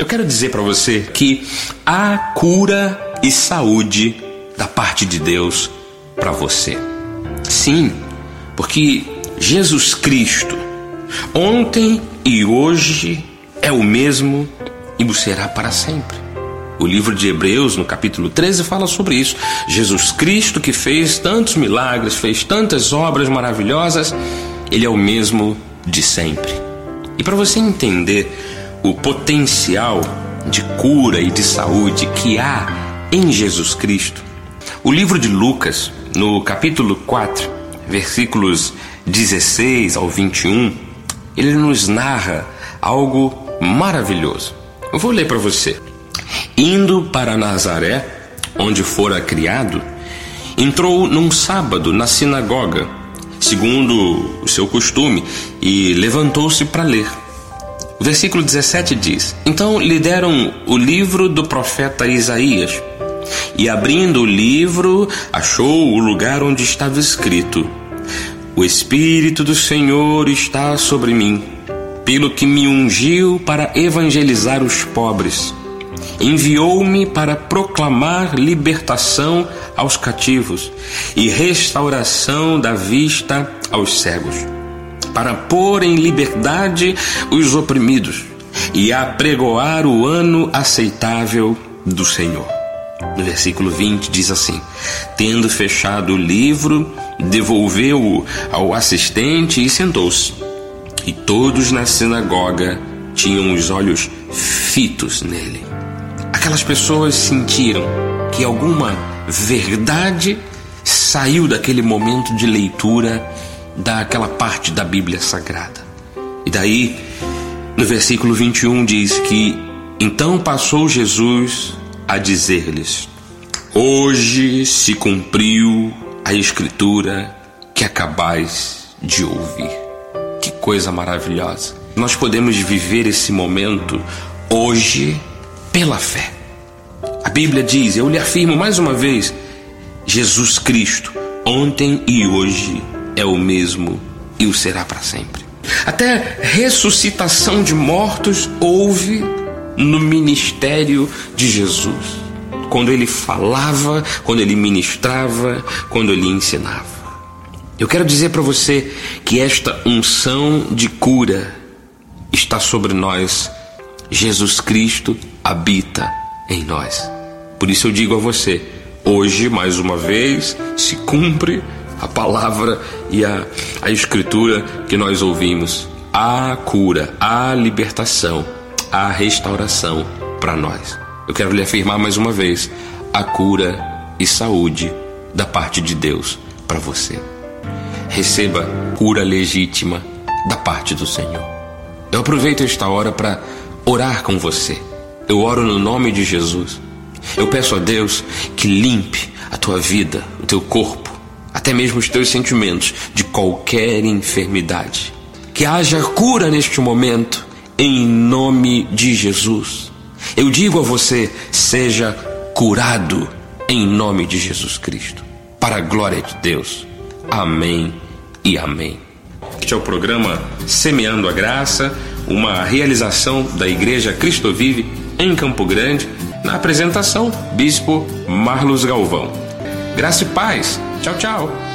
Eu quero dizer para você que há cura e saúde da parte de Deus para você. Sim, porque Jesus Cristo, ontem e hoje, é o mesmo e o será para sempre. O livro de Hebreus, no capítulo 13, fala sobre isso. Jesus Cristo, que fez tantos milagres, fez tantas obras maravilhosas, ele é o mesmo de sempre. E para você entender o potencial de cura e de saúde que há em Jesus Cristo, o livro de Lucas, no capítulo 4, versículos 16 ao 21, ele nos narra algo maravilhoso. Eu vou ler para você. Indo para Nazaré, onde fora criado, entrou num sábado na sinagoga, segundo o seu costume, e levantou-se para ler. O versículo 17 diz: Então lhe deram o livro do profeta Isaías. E abrindo o livro, achou o lugar onde estava escrito: O Espírito do Senhor está sobre mim, pelo que me ungiu para evangelizar os pobres. Enviou-me para proclamar libertação aos cativos e restauração da vista aos cegos, para pôr em liberdade os oprimidos e apregoar o ano aceitável do Senhor. No versículo 20 diz assim: Tendo fechado o livro, devolveu-o ao assistente e sentou-se. E todos na sinagoga tinham os olhos fitos nele. Aquelas pessoas sentiram que alguma verdade saiu daquele momento de leitura daquela parte da Bíblia Sagrada. E daí, no versículo 21 diz que então passou Jesus a dizer-lhes: Hoje se cumpriu a escritura que acabais de ouvir. Que coisa maravilhosa! Nós podemos viver esse momento hoje pela fé. A Bíblia diz, eu lhe afirmo mais uma vez, Jesus Cristo, ontem e hoje é o mesmo e o será para sempre. Até ressuscitação de mortos houve no ministério de Jesus. Quando ele falava, quando ele ministrava, quando ele ensinava. Eu quero dizer para você que esta unção de cura está sobre nós. Jesus Cristo habita em nós. Por isso eu digo a você: hoje, mais uma vez, se cumpre a palavra e a, a escritura que nós ouvimos. Há cura, há libertação, há restauração para nós. Eu quero lhe afirmar mais uma vez: a cura e saúde da parte de Deus para você. Receba cura legítima da parte do Senhor. Eu aproveito esta hora para orar com você. Eu oro no nome de Jesus. Eu peço a Deus que limpe a tua vida, o teu corpo, até mesmo os teus sentimentos de qualquer enfermidade. Que haja cura neste momento, em nome de Jesus. Eu digo a você: seja curado em nome de Jesus Cristo, para a glória de Deus. Amém e amém. Este é o programa Semeando a Graça, uma realização da Igreja Cristo Vive em Campo Grande, na apresentação, Bispo Marlos Galvão. Graça e paz. Tchau, tchau.